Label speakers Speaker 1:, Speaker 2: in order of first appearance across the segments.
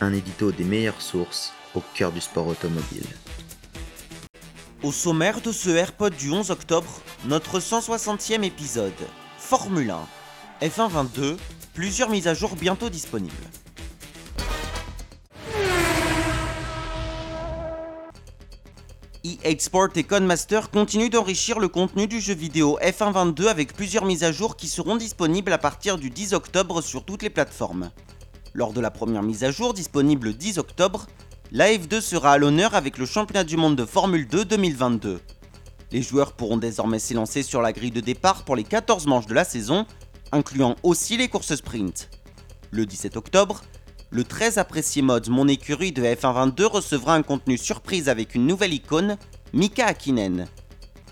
Speaker 1: Un édito des meilleures sources au cœur du sport automobile.
Speaker 2: Au sommaire de ce AirPod du 11 octobre, notre 160e épisode. Formule 1. F1 22, plusieurs mises à jour bientôt disponibles. EA Sport et Codemaster continuent d'enrichir le contenu du jeu vidéo F1 22 avec plusieurs mises à jour qui seront disponibles à partir du 10 octobre sur toutes les plateformes. Lors de la première mise à jour disponible le 10 octobre, la F2 sera à l'honneur avec le championnat du monde de Formule 2 2022. Les joueurs pourront désormais s'élancer sur la grille de départ pour les 14 manches de la saison, incluant aussi les courses sprint. Le 17 octobre, le très apprécié mode Mon écurie de F122 recevra un contenu surprise avec une nouvelle icône, Mika Hakkinen.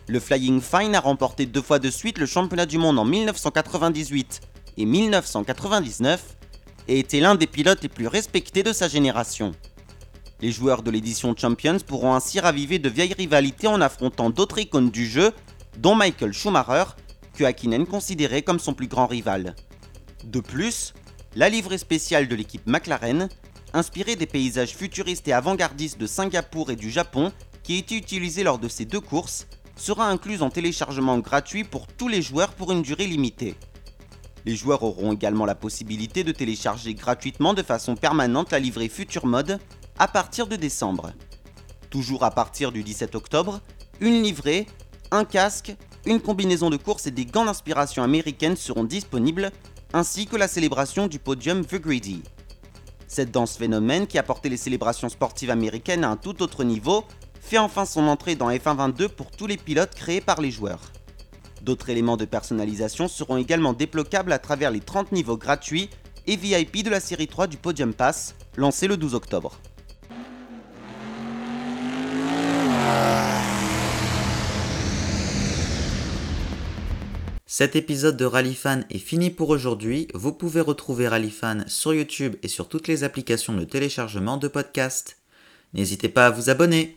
Speaker 2: Le Flying Fine a remporté deux fois de suite le championnat du monde en 1998 et 1999 et était l'un des pilotes les plus respectés de sa génération. Les joueurs de l'édition Champions pourront ainsi raviver de vieilles rivalités en affrontant d'autres icônes du jeu, dont Michael Schumacher, que Hakkinen considérait comme son plus grand rival. De plus, la livrée spéciale de l'équipe McLaren, inspirée des paysages futuristes et avant-gardistes de Singapour et du Japon, qui été utilisée lors de ces deux courses, sera incluse en téléchargement gratuit pour tous les joueurs pour une durée limitée. Les joueurs auront également la possibilité de télécharger gratuitement de façon permanente la livrée Future Mode à partir de décembre. Toujours à partir du 17 octobre, une livrée, un casque, une combinaison de course et des gants d'inspiration américaine seront disponibles, ainsi que la célébration du podium The Greedy. Cette danse phénomène qui a porté les célébrations sportives américaines à un tout autre niveau fait enfin son entrée dans F1 22 pour tous les pilotes créés par les joueurs. D'autres éléments de personnalisation seront également débloquables à travers les 30 niveaux gratuits et VIP de la série 3 du Podium Pass, lancé le 12 octobre.
Speaker 1: Cet épisode de Rallyfan est fini pour aujourd'hui. Vous pouvez retrouver Rallyfan sur YouTube et sur toutes les applications de téléchargement de podcasts. N'hésitez pas à vous abonner.